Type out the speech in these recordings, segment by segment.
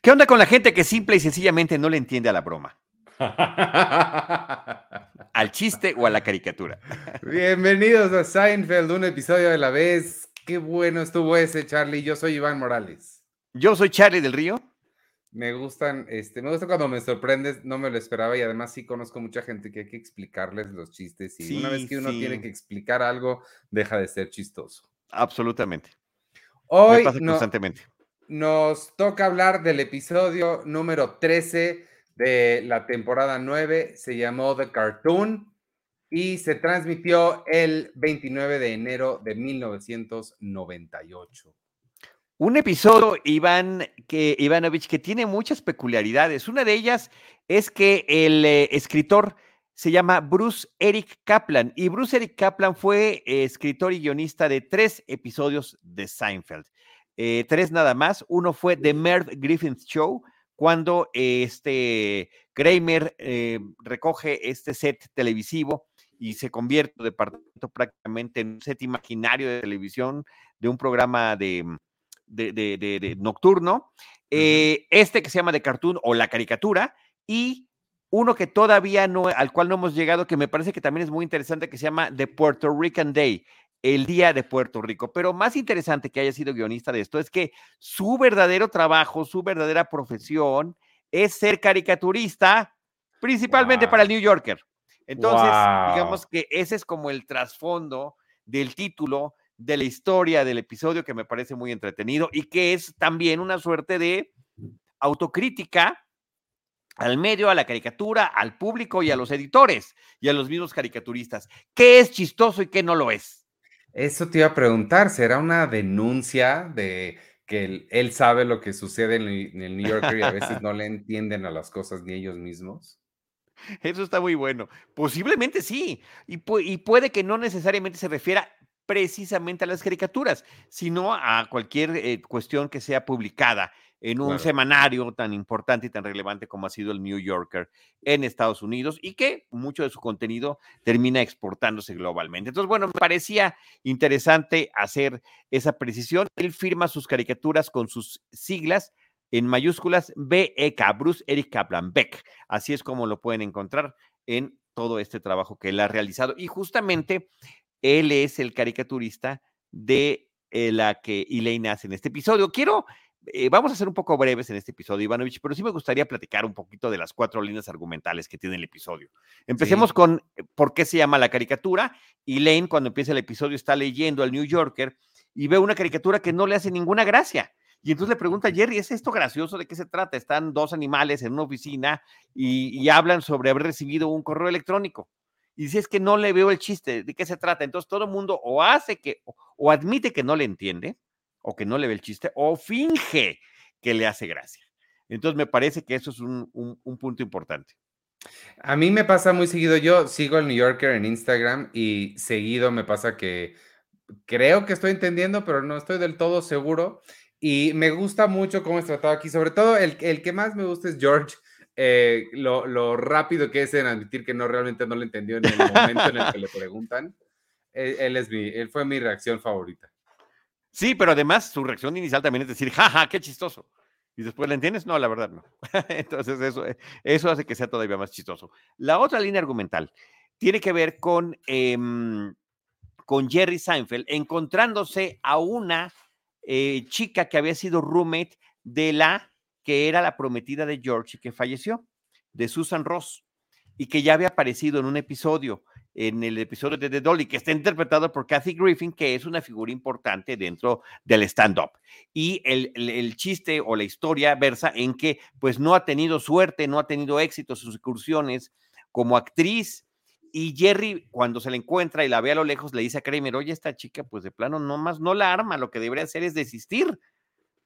¿Qué onda con la gente que simple y sencillamente no le entiende a la broma? ¿Al chiste o a la caricatura? Bienvenidos a Seinfeld, un episodio de la vez. Qué bueno estuvo ese, Charlie. Yo soy Iván Morales. Yo soy Charlie del Río. Me gustan, este, me gusta cuando me sorprendes, no me lo esperaba y además sí conozco mucha gente que hay que explicarles los chistes y una vez que uno tiene que explicar algo, deja de ser chistoso. Absolutamente. Hoy constantemente. Nos toca hablar del episodio número 13 de la temporada 9, se llamó The Cartoon y se transmitió el 29 de enero de 1998. Un episodio, Iván, que, Ivanovich, que tiene muchas peculiaridades. Una de ellas es que el eh, escritor se llama Bruce Eric Kaplan y Bruce Eric Kaplan fue eh, escritor y guionista de tres episodios de Seinfeld. Eh, tres nada más. Uno fue The Merv Griffin Show, cuando este Kramer recoge este set televisivo y se convierte de departamento prácticamente en un set imaginario de televisión de un programa de de, nocturno, eh, este que se llama de cartoon o la caricatura, y uno que todavía no, al cual no hemos llegado, que me parece que también es muy interesante, que se llama The Puerto Rican Day, el Día de Puerto Rico. Pero más interesante que haya sido guionista de esto es que su verdadero trabajo, su verdadera profesión es ser caricaturista, principalmente para el New Yorker. Entonces, digamos que ese es como el trasfondo del título de la historia del episodio que me parece muy entretenido y que es también una suerte de autocrítica al medio, a la caricatura, al público y a los editores y a los mismos caricaturistas. ¿Qué es chistoso y qué no lo es? Eso te iba a preguntar, ¿será una denuncia de que él, sabe lo que sucede en el, New Yorker y a veces no le entienden a las cosas ni ellos mismos? Eso está muy bueno. Posiblemente sí. Y, y, puede que no necesariamente se refiera precisamente a las caricaturas, sino a cualquier eh, cuestión que sea publicada en un semanario tan importante y tan relevante como ha sido el New Yorker en Estados Unidos y que mucho de su contenido termina exportándose globalmente. Entonces, bueno, me parecía interesante hacer esa precisión. Él firma sus caricaturas con sus siglas en mayúsculas BEK, Bruce Eric Kaplan, Beck. Así es como lo pueden encontrar en todo este trabajo que él ha realizado. Y justamente él es el caricaturista de eh, la que Elaine hace en este episodio. Quiero, eh, vamos a ser un poco breves en este episodio, Ivanovich, pero sí me gustaría platicar un poquito de las cuatro líneas argumentales que tiene el episodio. Empecemos con eh, por qué se llama la caricatura. Elaine, cuando empieza el episodio, está leyendo al New Yorker y ve una caricatura que no le hace ninguna gracia. Y entonces le pregunta a Jerry, ¿es esto gracioso? ¿De qué se trata? Están dos animales en una oficina y hablan sobre haber recibido un correo electrónico y dice es que no le veo el chiste, ¿de qué se trata? Entonces todo el mundo o hace que, o, admite que no le entiende, o que no le ve el chiste, o finge que le hace gracia. Entonces me parece que eso es un, punto importante. A mí me pasa muy seguido, yo sigo el New Yorker en Instagram y seguido me pasa que creo que estoy entendiendo, pero no estoy del todo seguro. Y me gusta mucho cómo es tratado aquí, sobre todo el, el que más me gusta es George, eh, lo, rápido que es en admitir que no realmente no lo entendió en el momento en el que le preguntan. Él, es mi, él fue mi reacción favorita. Sí, pero además su reacción inicial también es decir, jaja, qué chistoso. Y después la entiendes, no, la verdad no. Entonces eso, eso hace que sea todavía más chistoso. La otra línea argumental tiene que ver con, em, con Jerry Seinfeld encontrándose a una eh, chica que había sido roommate de la que era la prometida de George y que falleció, de Susan Ross, y que ya había aparecido en un episodio, en el episodio de The Dolly, que está interpretado por Kathy Griffin, que es una figura importante dentro del stand-up. Y el, el, chiste o la historia versa en que pues no ha tenido suerte, no ha tenido éxito sus incursiones como actriz. Y Jerry, cuando se la encuentra y la ve a lo lejos, le dice a Kramer, oye, esta chica, pues de plano, no más no la arma, lo que debería hacer es desistir.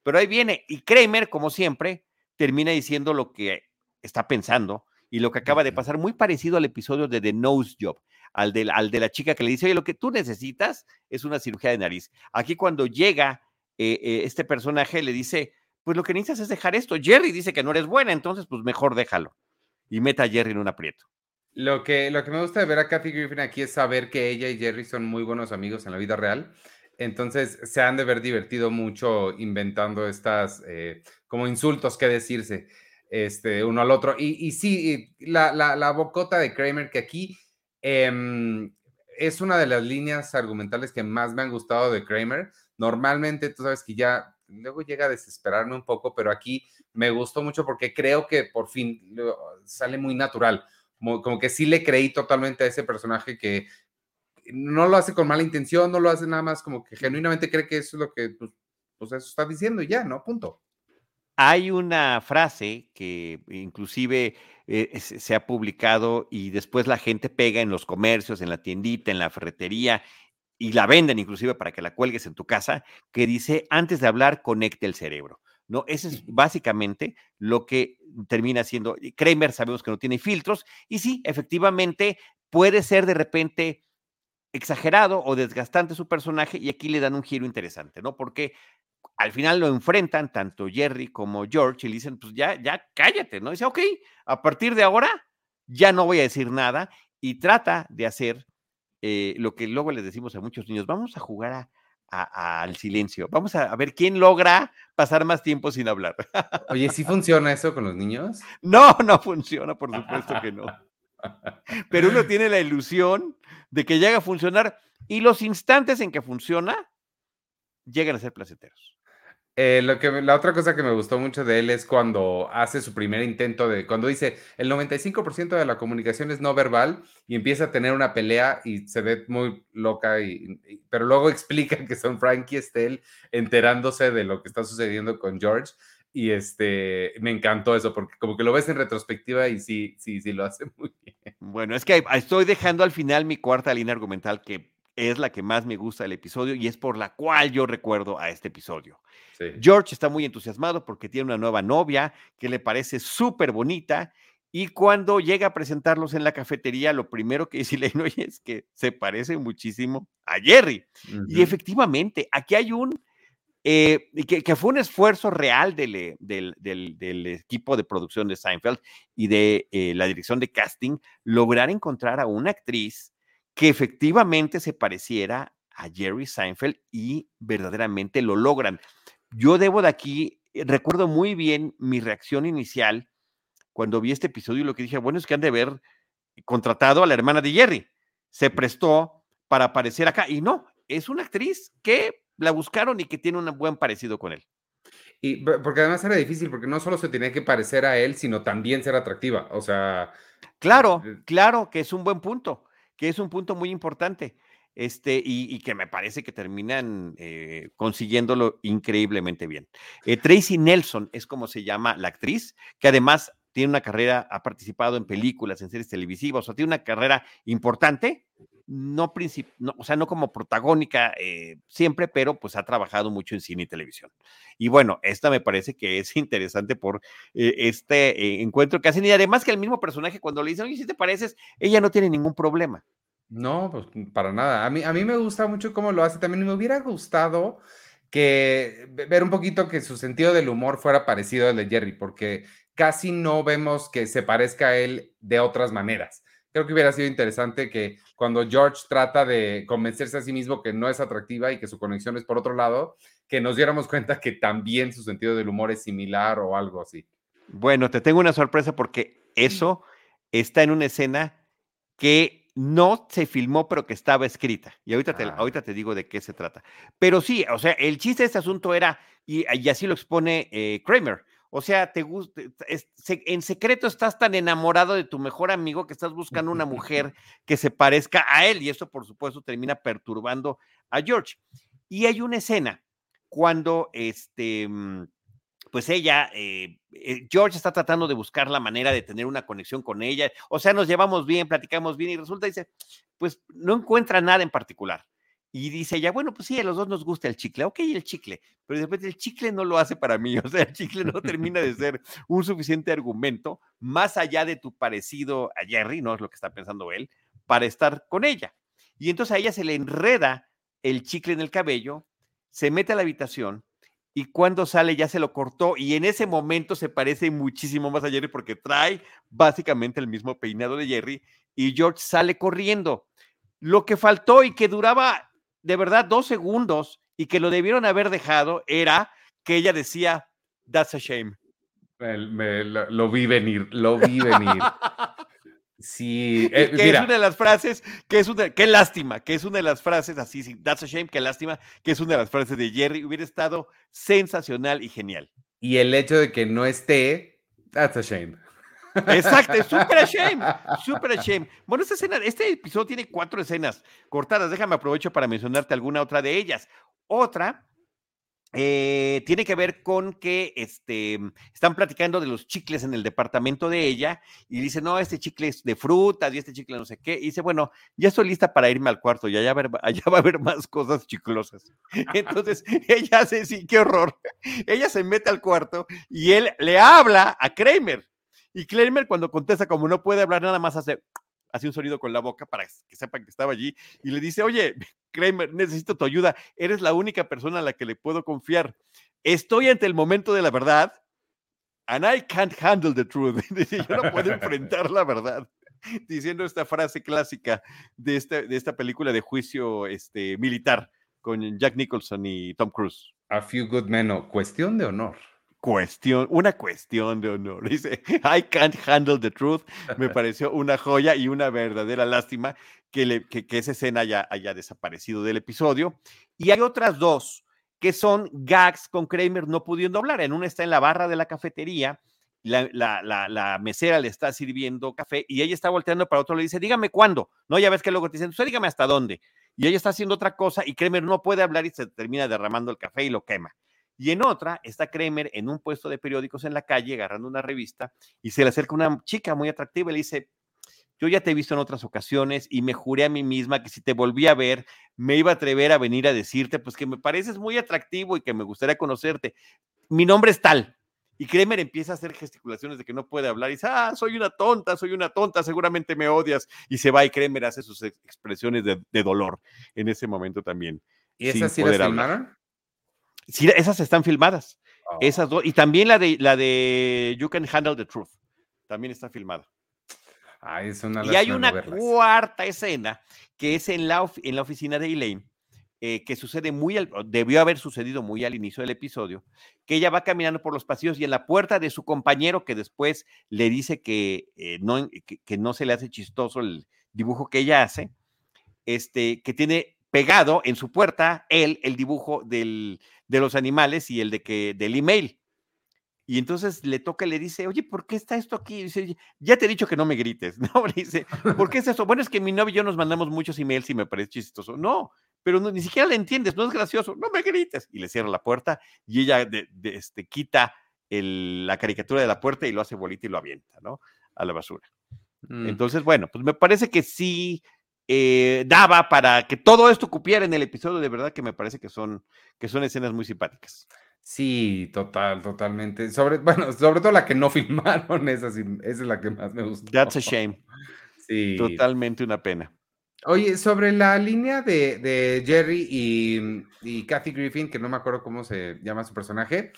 Pero ahí viene, y Kramer, como siempre, termina diciendo lo que está pensando y lo que acaba de pasar, muy parecido al episodio de The Nose Job, al de, al de la chica que le dice, oye, lo que tú necesitas es una cirugía de nariz. Aquí cuando llega eh, eh, este personaje, le dice, pues lo que necesitas es dejar esto. Jerry dice que no eres buena, entonces pues mejor déjalo. Y meta a Jerry en un aprieto. Lo que, lo que me gusta de ver a Kathy Griffin aquí es saber que ella y Jerry son muy buenos amigos en la vida real Entonces se han de ver divertido mucho inventando estas eh, como insultos que decirse este, uno al otro. Y, y sí, la, la, la, bocota de Kramer, que aquí eh, es una de las líneas argumentales que más me han gustado de Kramer. Normalmente, tú sabes que ya luego llega a desesperarme un poco, pero aquí me gustó mucho porque creo que por fin sale muy natural. Como, que sí le creí totalmente a ese personaje que no lo hace con mala intención, no lo hace nada más como que genuinamente cree que eso es lo que pues, pues eso está diciendo y ya, ¿no? Punto. Hay una frase que inclusive eh, se ha publicado y después la gente pega en los comercios, en la tiendita, en la ferretería y la venden inclusive para que la cuelgues en tu casa, que dice, antes de hablar, conecte el cerebro. ¿no? Ese es básicamente lo que termina siendo. Kramer sabemos que no tiene filtros y sí, efectivamente puede ser de repente exagerado o desgastante su personaje y aquí le dan un giro interesante, ¿no? Porque al final lo enfrentan tanto Jerry como George y le dicen, pues ya, ya cállate, ¿no? dice, ok, a partir de ahora ya no voy a decir nada y trata de hacer eh, lo que luego les decimos a muchos niños, vamos a jugar al silencio, vamos a, ver quién logra pasar más tiempo sin hablar. Oye, ¿sí funciona eso con los niños? No, no funciona, por supuesto que no. Pero uno tiene la ilusión de que llega a funcionar y los instantes en que funciona llegan a ser placenteros. Eh, lo que, la otra cosa que me gustó mucho de él es cuando hace su primer intento de, cuando dice, el 95% de la comunicación es no verbal y empieza a tener una pelea y se ve muy loca, y, pero luego explica que son Frankie y Estelle enterándose de lo que está sucediendo con George y este, me encantó eso porque como que lo ves en retrospectiva y sí, sí, sí lo hace muy bien. Bueno, es que estoy dejando al final mi cuarta línea argumental que es la que más me gusta del episodio y es por la cual yo recuerdo a este episodio. George está muy entusiasmado porque tiene una nueva novia que le parece súper bonita y cuando llega a presentarlos en la cafetería, lo primero que dice Lenoy es que se parece muchísimo a Jerry. Y efectivamente, aquí hay un, eh, que, fue un esfuerzo real del, del, equipo de producción de Seinfeld y de eh, la dirección de casting, lograr encontrar a una actriz que efectivamente se pareciera a Jerry Seinfeld y verdaderamente lo logran. Yo debo de aquí, eh, recuerdo muy bien mi reacción inicial cuando vi este episodio y lo que dije, bueno, es que han de haber contratado a la hermana de Jerry. Se prestó para aparecer acá y no, es una actriz que la buscaron y que tiene un buen parecido con él. Y porque además era difícil, porque no solo se tenía que parecer a él, sino también ser atractiva. O sea. Claro, eh, claro que es un buen punto que es un punto muy importante. Este, y, que me parece que terminan eh, consiguiéndolo increíblemente bien. Eh, Tracy Nelson es como se llama la actriz, que además tiene una carrera, ha participado en películas, en series televisivas, o sea, tiene una carrera importante, no, no o sea, no como protagónica eh, siempre, pero pues ha trabajado mucho en cine y televisión. Y bueno, esta me parece que es interesante por este encuentro que hacen, y además que el mismo personaje cuando le dicen, oye, si te pareces, ella no tiene ningún problema. No, pues para nada. A mí, a mí me gusta mucho cómo lo hace. También me hubiera gustado que ver un poquito que su sentido del humor fuera parecido al de Jerry, porque casi no vemos que se parezca a él de otras maneras. Creo que hubiera sido interesante que cuando George trata de convencerse a sí mismo que no es atractiva y que su conexión es por otro lado, que nos diéramos cuenta que también su sentido del humor es similar o algo así. Bueno, te tengo una sorpresa porque eso está en una escena que no se filmó, pero que estaba escrita. Y ahorita te, ah. ahorita te digo de qué se trata. Pero sí, o sea, el chiste de este asunto era, y, así lo expone eh, Kramer, o sea, te gusta, en secreto estás tan enamorado de tu mejor amigo que estás buscando una mujer que se parezca a él y eso por supuesto termina perturbando a George. Y hay una escena cuando este mm, pues ella, eh, eh, George está tratando de buscar la manera de tener una conexión con ella, o sea, nos llevamos bien, platicamos bien y resulta, dice, pues no encuentra nada en particular. Y dice ella, bueno, pues sí, a los dos nos gusta el chicle, ok, el chicle, pero de repente el chicle no lo hace para mí, o sea, el chicle no termina de ser un suficiente argumento, más allá de tu parecido a Jerry, no es lo que está pensando él, para estar con ella. Y entonces a ella se le enreda el chicle en el cabello, se mete a la habitación, y cuando sale ya se lo cortó y en ese momento se parece muchísimo más a Jerry porque trae básicamente el mismo peinado de Jerry y George sale corriendo. Lo que faltó y que duraba de verdad dos segundos y que lo debieron haber dejado era que ella decía, that's a shame. lo, vi venir, lo vi venir. Sí, eh, que es una de las frases, que es una, qué lástima, que es una de las frases así, that's a shame, qué lástima, que es una de las frases de Jerry, hubiera estado sensacional y genial. Y el hecho de que no esté, that's a shame. Exacto, super shame, super shame. Bueno, esta escena, este episodio tiene cuatro escenas cortadas. Déjame aprovecho para mencionarte alguna otra de ellas. Otra eh, tiene que ver con que este, están platicando de los chicles en el departamento de ella y dice, no, este chicle es de frutas y este chicle no sé qué. Y dice, bueno, ya estoy lista para irme al cuarto y allá, va a haber más cosas chiclosas. Entonces ella hace, sí, qué horror. Ella se mete al cuarto y él le habla a Kramer. Y Kramer cuando contesta, como no puede hablar, nada más hace hace un sonido con la boca para que sepan que estaba allí y le dice, oye, Kramer, necesito tu ayuda, eres la única persona a la que le puedo confiar. Estoy ante el momento de la verdad and I can't handle the truth. Yo no puedo enfrentar la verdad. Diciendo esta frase clásica de, este, de esta película de juicio este, militar con Jack Nicholson y Tom Cruise. A few good men, o cuestión de honor cuestión, una cuestión de honor. Dice, I can't handle the truth. Me pareció una joya y una verdadera lástima que, le, que, esa escena haya, haya, desaparecido del episodio. Y hay otras dos que son gags con Kramer no pudiendo hablar. En una está en la barra de la cafetería, la, la, la, la mesera le está sirviendo café y ella está volteando para otro, le dice, dígame cuándo. No, ya ves que luego te dicen, usted dígame hasta dónde. Y ella está haciendo otra cosa y Kramer no puede hablar y se termina derramando el café y lo quema. Y en otra está Kramer en un puesto de periódicos en la calle agarrando una revista y se le acerca una chica muy atractiva y le dice, yo ya te he visto en otras ocasiones y me juré a mí misma que si te volví a ver, me iba a atrever a venir a decirte, pues que me pareces muy atractivo y que me gustaría conocerte. Mi nombre es tal. Y Kramer empieza a hacer gesticulaciones de que no puede hablar y dice, ah, soy una tonta, soy una tonta, seguramente me odias. Y se va y Kramer hace sus expresiones de, dolor en ese momento también. ¿Y esas sí las filmaron? Sí, esas están filmadas. Esas dos. Y también la de la de You Can Handle the Truth. También está filmada. y hay una cuarta escena que es en la, en la oficina de Elaine, eh, que sucede muy, al, debió haber sucedido muy al inicio del episodio, que ella va caminando por los pasillos y en la puerta de su compañero, que después le dice que, eh, no, que, no se le hace chistoso el dibujo que ella hace, este, que tiene pegado en su puerta él el dibujo del, de los animales y el de que del email. Y entonces le toca y le dice, oye, ¿por qué está esto aquí? dice, ya te he dicho que no me grites, ¿no? Le dice, ¿por qué es eso? Bueno, es que mi novio y yo nos mandamos muchos emails y me parece chistoso. No, pero ni siquiera le entiendes, no es gracioso, no me grites. Y le cierra la puerta y ella de, este, quita la caricatura de la puerta y lo hace bolita y lo avienta, ¿no? A la basura. Mm. Entonces, bueno, pues me parece que sí eh, daba para que todo esto cupiera en el episodio, de verdad que me parece que son, que son escenas muy simpáticas. Sí, total, totalmente. Sobre, bueno, sobre todo la que no filmaron, esa, esa es la que más me gustó. That's a shame. Sí. Totalmente una pena. Oye, sobre la línea de, Jerry y, y, Kathy Griffin, que no me acuerdo cómo se llama su personaje,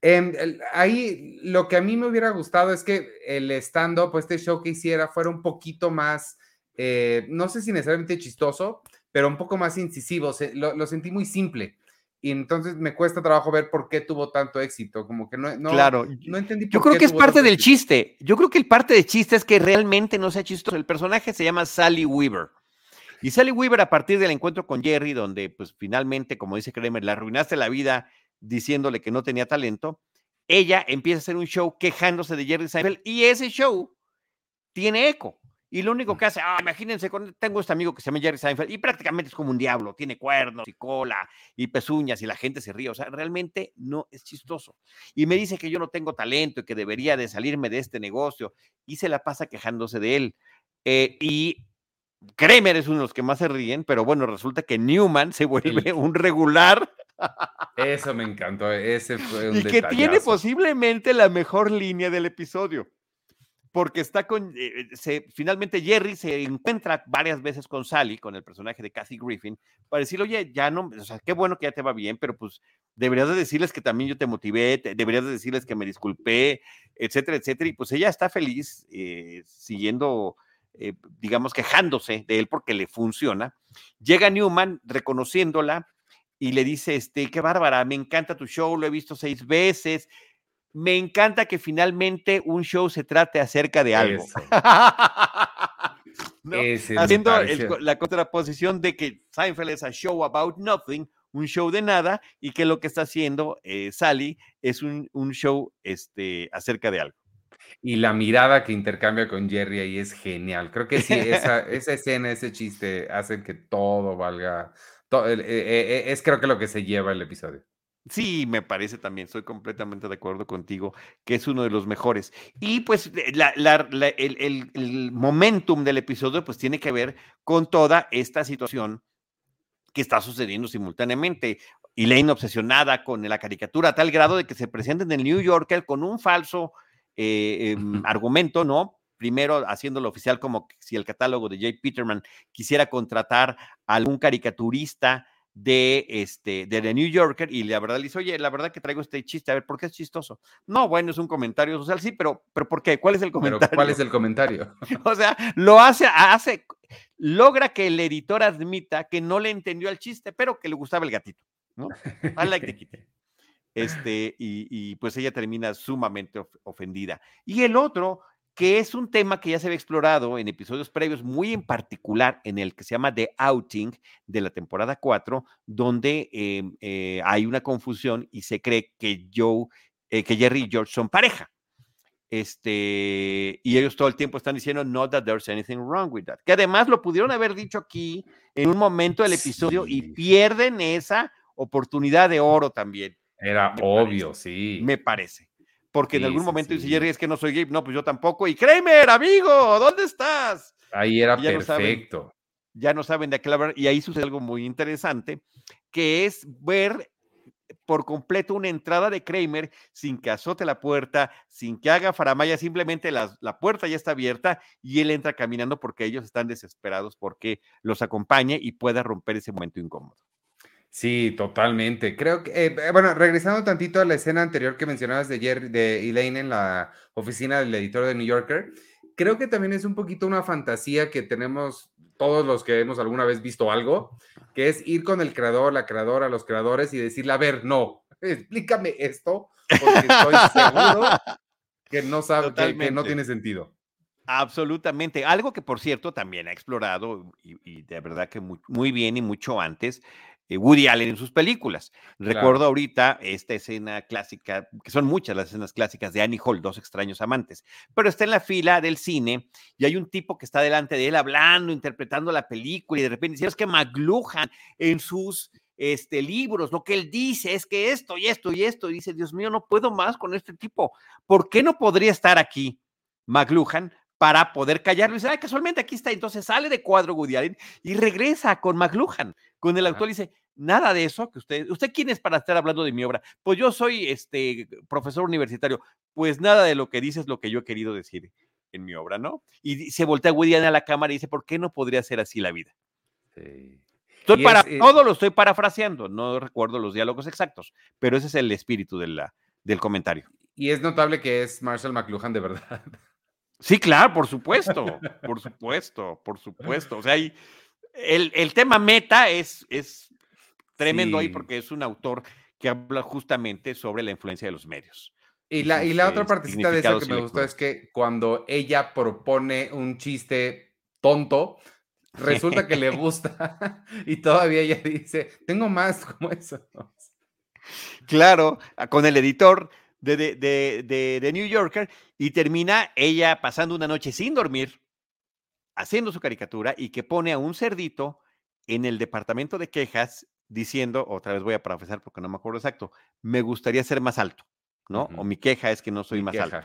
em, ahí lo que a mí me hubiera gustado es que el stand-up, este show que hiciera, fuera un poquito más eh, no sé si necesariamente chistoso, pero un poco más incisivo. lo, sentí muy simple. Y entonces me cuesta trabajo ver por qué tuvo tanto éxito. Como que no, no, claro. no entendí. Yo creo que es parte del chiste. Yo creo que el parte del chiste es que realmente no sea chistoso. El personaje se llama Sally Weaver. Y Sally Weaver, a partir del encuentro con Jerry, donde pues finalmente, como dice Kramer, le arruinaste la vida diciéndole que no tenía talento, ella empieza a hacer un show quejándose de Jerry Seinfeld y ese show tiene eco. Y lo único que hace, ah, imagínense, tengo este amigo que se llama Jerry Seinfeld y prácticamente es como un diablo, tiene cuernos y cola y pezuñas y la gente se ríe. O sea, realmente no es chistoso. Y me dice que yo no tengo talento y que debería de salirme de este negocio y se la pasa quejándose de él. Eh, y Kramer es uno de los que más se ríen, pero bueno, resulta que Newman se vuelve un regular. Eso me encantó, ese fue un Y que tiene posiblemente la mejor línea del episodio porque está con, eh, se, finalmente Jerry se encuentra varias veces con Sally, con el personaje de Kathy Griffin, para decirle, oye, ya no, o sea, qué bueno que ya te va bien, pero pues deberías de decirles que también yo te motivé, deberías de decirles que me disculpé, etcétera, etcétera, y pues ella está feliz eh, siguiendo eh, digamos, quejándose de él porque le funciona. Llega Newman reconociéndola y le dice, este, qué bárbara, me encanta tu show, lo he visto seis veces. Me encanta que finalmente un show se trate acerca de algo. Haciendo la contraposición de que Seinfeld es a show about nothing, un show de nada, y que lo que está haciendo eh, Sally es un, un, show este, acerca de algo. Y la mirada que intercambia con Jerry ahí es genial. Creo que sí, esa, esa escena, ese chiste, hacen que todo valga. Eh, eh, es creo que lo que se lleva el episodio. Sí, me parece también, estoy completamente de acuerdo contigo, que es uno de los mejores. Y pues el, el, momentum del episodio pues tiene que ver con toda esta situación que está sucediendo simultáneamente. Elaine obsesionada con la caricatura a tal grado de que se presenta en el New Yorker con un falso eh, em, argumento, ¿no? Primero haciéndolo oficial como si el catálogo de Jay Peterman quisiera contratar a algún caricaturista de este de The New Yorker y la verdad le dice, oye, la verdad que traigo este chiste, a ver, ¿por qué es chistoso? No, bueno, es un comentario social, sí, pero, pero ¿por qué? ¿Cuál es el comentario? ¿Cuál es el comentario? o sea, lo hace, hace, logra que el editor admita que no le entendió el chiste, pero que le gustaba el gatito, ¿no? I like the kitty. Este, y, y, pues ella termina sumamente ofendida. Y el otro que es un tema que ya se había explorado en episodios previos, muy en particular en el que se llama The Outing de la temporada 4, donde em, eh, hay una confusión y se cree que Joe, eh, que Jerry y George son pareja. Este, y ellos todo el tiempo están diciendo, not that there's anything wrong with that. Que además lo pudieron haber dicho aquí en un momento del episodio y pierden esa oportunidad de oro también. Era obvio, sí. Me parece porque en algún momento dice Jerry, es que no soy gay, no, pues yo tampoco, y Kramer, amigo, ¿dónde estás? Ahí era perfecto. ya no saben de qué hablar, y ahí sucede algo muy interesante, que es ver por completo una entrada de Kramer sin que azote la puerta, sin que haga faramaya, simplemente la, la, puerta ya está abierta y él entra caminando porque ellos están desesperados porque los acompañe y pueda romper ese momento incómodo. Sí, totalmente. Creo que, eh, eh, bueno, regresando tantito a la escena anterior que mencionabas de, Jerry, de Elaine en la oficina del editor de New Yorker, creo que también es un poquito una fantasía que tenemos todos los que hemos alguna vez visto algo, que es ir con el creador, la creadora, los creadores y decirle, a ver, no, explícame esto, porque estoy seguro que no sabe, que, no tiene sentido. Absolutamente. Algo que, por cierto, también ha explorado y, de verdad que muy bien y mucho antes, Woody Allen en sus películas. Recuerdo ahorita esta escena clásica, que son muchas las escenas clásicas de Annie Hall, dos extraños amantes, pero está en la fila del cine y hay un tipo que está delante de él hablando, interpretando la película y de repente dice, es que McLuhan en sus este, libros, lo que él dice es que esto y esto y esto, y dice, Dios mío, no puedo más con este tipo, ¿por qué no podría estar aquí McLuhan? Para poder callarlo. Y dice, ah, casualmente aquí está. Entonces sale de cuadro Woody Allen y regresa con McLuhan, con el autor, y dice, nada de eso que usted, ¿usted quién es para estar hablando de mi obra? Pues yo soy este profesor universitario. Pues nada de lo que dice es lo que yo he querido decir en mi obra, ¿no? Y se voltea Woody Allen a la cámara y dice, ¿por qué no podría ser así la vida? Estoy para, eh todo lo estoy parafraseando, no recuerdo los diálogos exactos, pero ese es el espíritu de la, del comentario. Y es notable que es Marshall McLuhan de verdad. Sí, claro, por supuesto, por supuesto, por supuesto. O sea, el, el, tema meta es, es tremendo ahí porque es un autor que habla justamente sobre la influencia de los medios. Y la, y la otra partecita de eso que me gustó es que cuando ella propone un chiste tonto, resulta que le gusta y todavía ella dice, tengo más como eso. Claro, con el editor de, de, de, New Yorker y termina ella pasando una noche sin dormir, haciendo su caricatura y que pone a un cerdito en el departamento de quejas diciendo, otra vez voy a profesar porque no me acuerdo exacto, me gustaría ser más alto, ¿no? O mi queja es que no soy más alto.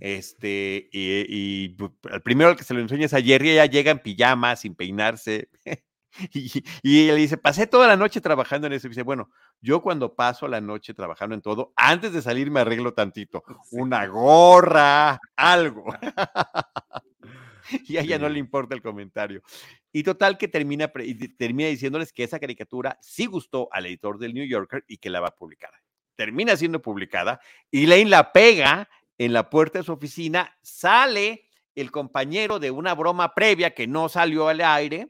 Este, y, y, el primero al que se lo enseña es a Jerry, ella llega en pijama, sin peinarse, Y, y ella dice, pasé toda la noche trabajando en eso. Y dice, bueno, yo cuando paso la noche trabajando en todo, antes de salir me arreglo tantito. Una gorra, algo. y a ella no le importa el comentario. Y total que termina, termina diciéndoles que esa caricatura sí gustó al editor del New Yorker y que la va a publicar. Termina siendo publicada y Lane la pega en la puerta de su oficina, sale el compañero de una broma previa que no salió al aire.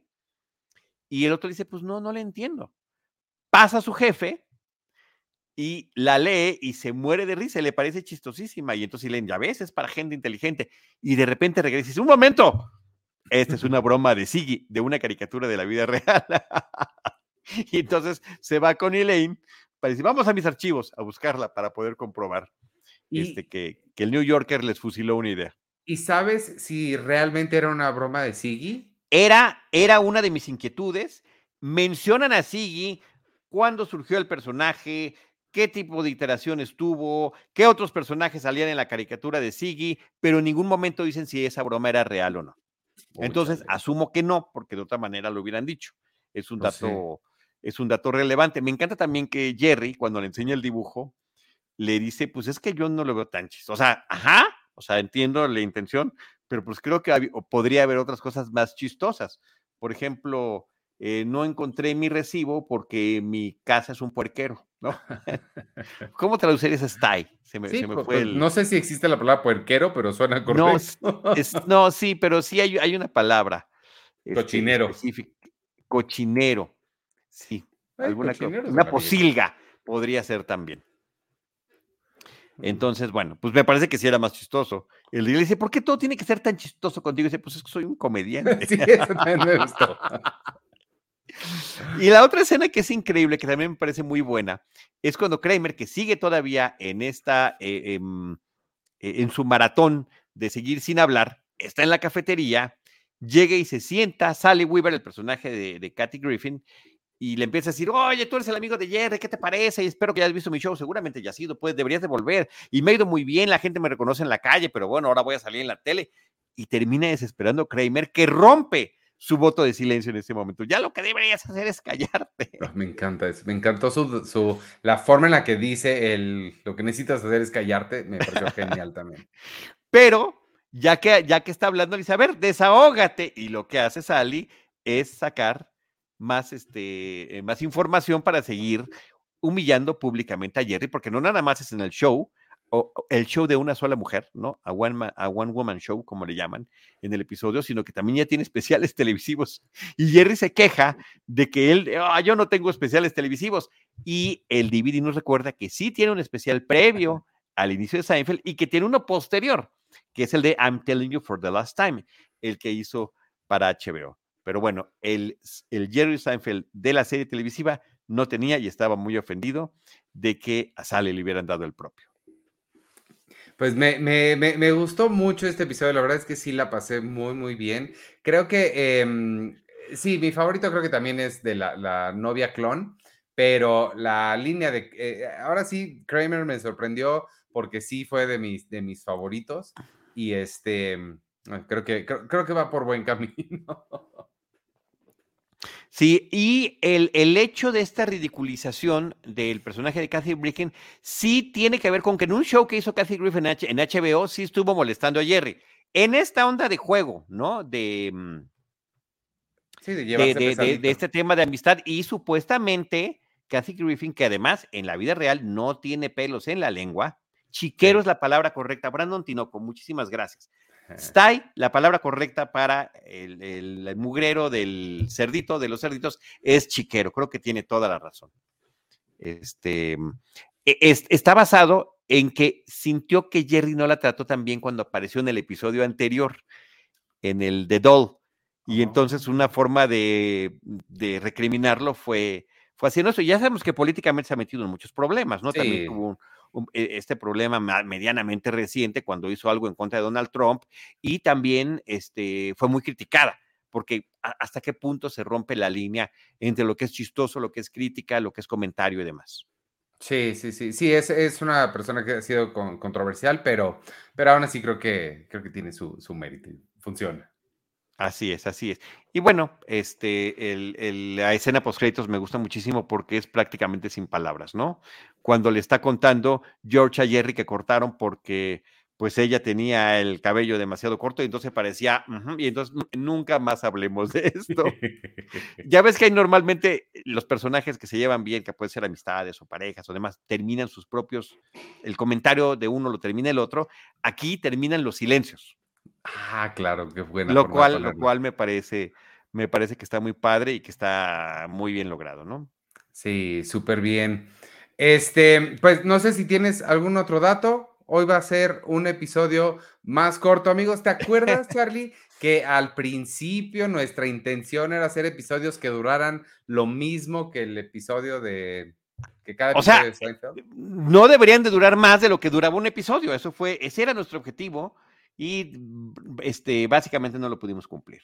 Y el otro dice, pues no, no le entiendo. Pasa a su jefe y la lee y se muere de risa, le parece chistosísima. Y entonces leen, ya ves, es para gente inteligente. Y de repente regresa y dice, un momento, esta es una broma de Siggy, de una caricatura de la vida real. y entonces se va con Elaine para decir, vamos a mis archivos a buscarla para poder comprobar este, que, que, el New Yorker les fusiló una idea. ¿Y sabes si realmente era una broma de Siggy? Era, era una de mis inquietudes. Mencionan a Siggy cuándo surgió el personaje, qué tipo de iteraciones tuvo, qué otros personajes salían en la caricatura de Siggy, pero en ningún momento dicen si esa broma era real o no. Entonces, asumo que no, porque de otra manera lo hubieran dicho. Es un dato, es un dato relevante. Me encanta también que Jerry, cuando le enseña el dibujo, le dice, pues es que yo no lo veo tan chistoso. O sea, ajá, o sea, entiendo la intención, pero pues creo que podría haber otras cosas más chistosas. Por ejemplo, eh, no encontré mi recibo porque mi casa es un puerquero, ¿no? ¿Cómo traducir ese style? Se me, fue No sé si existe la palabra puerquero, pero suena correcto. No, no sí, pero sí hay, hay una palabra. Este, Cochinero. Cochinero. Sí. alguna una posilga podría ser también. Entonces, bueno, pues me parece que sí era más chistoso. El le dice, ¿por qué todo tiene que ser tan chistoso contigo? Y dice, pues es que soy un comediante. sí, eso también me gustó. Y la otra escena que es increíble, que también me parece muy buena, es cuando Kramer, que sigue todavía en esta, eh, em, e, en su maratón de seguir sin hablar, está en la cafetería, llega y se sienta, sale Weaver, el personaje de, de Kathy Griffin, y le empieza a decir, oye, tú eres el amigo de Jerry, ¿qué te parece? Y espero que hayas visto mi show, seguramente ya ha sido, pues deberías de volver. Y me ha ido muy bien, la gente me reconoce en la calle, pero bueno, ahora voy a salir en la tele. Y termina desesperando Kramer, que rompe su voto de silencio en ese momento. Ya lo que deberías hacer es callarte. Ah, me encanta eso. Me encantó su, su, la forma en la que dice el, lo que necesitas hacer es callarte. Me pareció genial también. Pero ya que, ya que está hablando, dice, a ver, desahógate. Y lo que hace Sally es sacar más, este, eh, más información para seguir humillando públicamente a Jerry, porque no nada más es en el show, o el show de una sola mujer, ¿no? A one, a one Woman Show, como le llaman en el episodio, sino que también ya tiene especiales televisivos. Y Jerry se queja de que él, ah, yo no tengo especiales televisivos. Y el DVD nos recuerda que sí tiene un especial previo al inicio de Seinfeld y que tiene uno posterior, que es el de I'm Telling You for the Last Time, el que hizo para HBO. Pero bueno, el, el Jerry Seinfeld de la serie televisiva no tenía y estaba muy ofendido de que a Sally le hubieran dado el propio. Pues me, me, me, gustó mucho este episodio, la verdad es que sí la pasé muy, muy bien. Creo que, em, sí, mi favorito creo que también es de la, novia clon, pero la línea de, eh, ahora sí, Kramer me sorprendió porque sí fue de mis, de mis favoritos y este, creo que, creo que va por buen camino. Sí, y el, el, hecho de esta ridiculización del personaje de Kathy Griffin sí tiene que ver con que en un show que hizo Kathy Griffin en HBO sí estuvo molestando a Jerry. En esta onda de juego, ¿no? De, mm, sí, de, de, de, este tema de amistad y supuestamente Kathy Griffin, que además en la vida real no tiene pelos en la lengua, chiquero es la palabra correcta. Brandon Tinoco, muchísimas gracias. Sty, la palabra correcta para el, mugrero del cerdito, de los cerditos, es chiquero. Creo que tiene toda la razón. Este, e, está basado en que sintió que Jerry no la trató tan bien cuando apareció en el episodio anterior, en el de Doll. Y entonces una forma de, recriminarlo fue, fue haciendo eso. Ya sabemos que políticamente se ha metido en muchos problemas, ¿no? También tuvo un, este problema medianamente reciente cuando hizo algo en contra de Donald Trump y también este, fue muy criticada porque hasta qué punto se rompe la línea entre lo que es chistoso, lo que es crítica, lo que es comentario y demás. Sí, sí, sí, sí, es, es una persona que ha sido controversial, pero, pero aún así creo que, creo que tiene su, su mérito, funciona. Así es, así es. Y bueno, este, el, la escena post créditos me gusta muchísimo porque es prácticamente sin palabras, ¿no? Cuando le está contando George a Jerry que cortaron porque pues ella tenía el cabello demasiado corto y entonces parecía, y entonces nunca más hablemos de esto. ya ves que hay normalmente los personajes que se llevan bien, que pueden ser amistades o parejas o demás, terminan sus propios, el comentario de uno lo termina el otro, aquí terminan los silencios. Ah, claro, qué buena. Lo cual, lo cual me parece, me parece que está muy padre y que está muy bien logrado, ¿no? Sí, súper bien. Este, pues no sé si tienes algún otro dato. Hoy va a ser un episodio más corto, amigos. ¿Te acuerdas, Charlie, que al principio nuestra intención era hacer episodios que duraran lo mismo que el episodio de que cada O sea, episodio de Seinfeld? no deberían de durar más de lo que duraba un episodio. Eso fue, ese era nuestro objetivo y mm, este, básicamente no lo pudimos cumplir.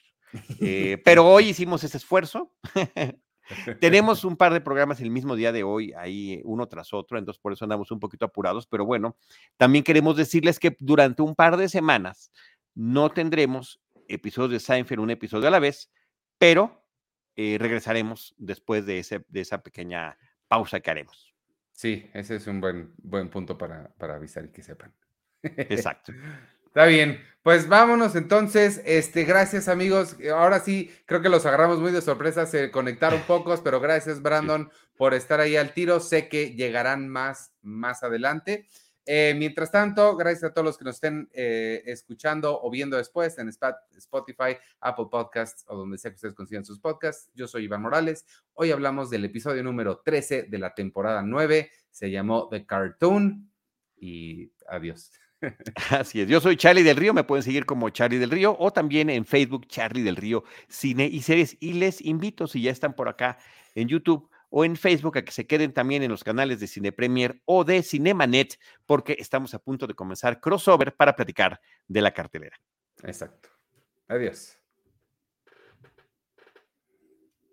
Eh, pero hoy hicimos ese esfuerzo. Tenemos un par de programas el mismo día de hoy, ahí uno tras otro, entonces por eso andamos un poquito apurados, pero bueno, también queremos decirles que durante un par de semanas no tendremos episodios de Seinfeld, un episodio a la vez, pero eh, regresaremos después de, ese, de esa pequeña pausa que haremos. Sí, ese es un buen, buen punto para, para avisar y que sepan. Exacto. Está bien, pues vámonos entonces. Este, gracias amigos. Ahora sí, creo que los agarramos muy de sorpresa. Se conectaron pocos, pero gracias Brandon por estar ahí al tiro. Sé que llegarán más más adelante. Eh, mientras tanto, gracias a todos los que nos estén eh, escuchando o viendo después en Spotify, Apple Podcasts o donde sea que ustedes consigan sus podcasts. Yo soy Iván Morales. Hoy hablamos del episodio número 13 de la temporada 9. Se llamó The Cartoon. Y adiós. Así es. Yo soy Charlie del Río, me pueden seguir como Charlie del Río o también en Facebook Charlie del Río Cine y Series. Y les invito, si ya están por acá en YouTube o en Facebook, a que se queden también en los canales de Cine Premier o de Cinemanet, porque estamos a punto de comenzar crossover para platicar de la cartelera. Exacto. Adiós.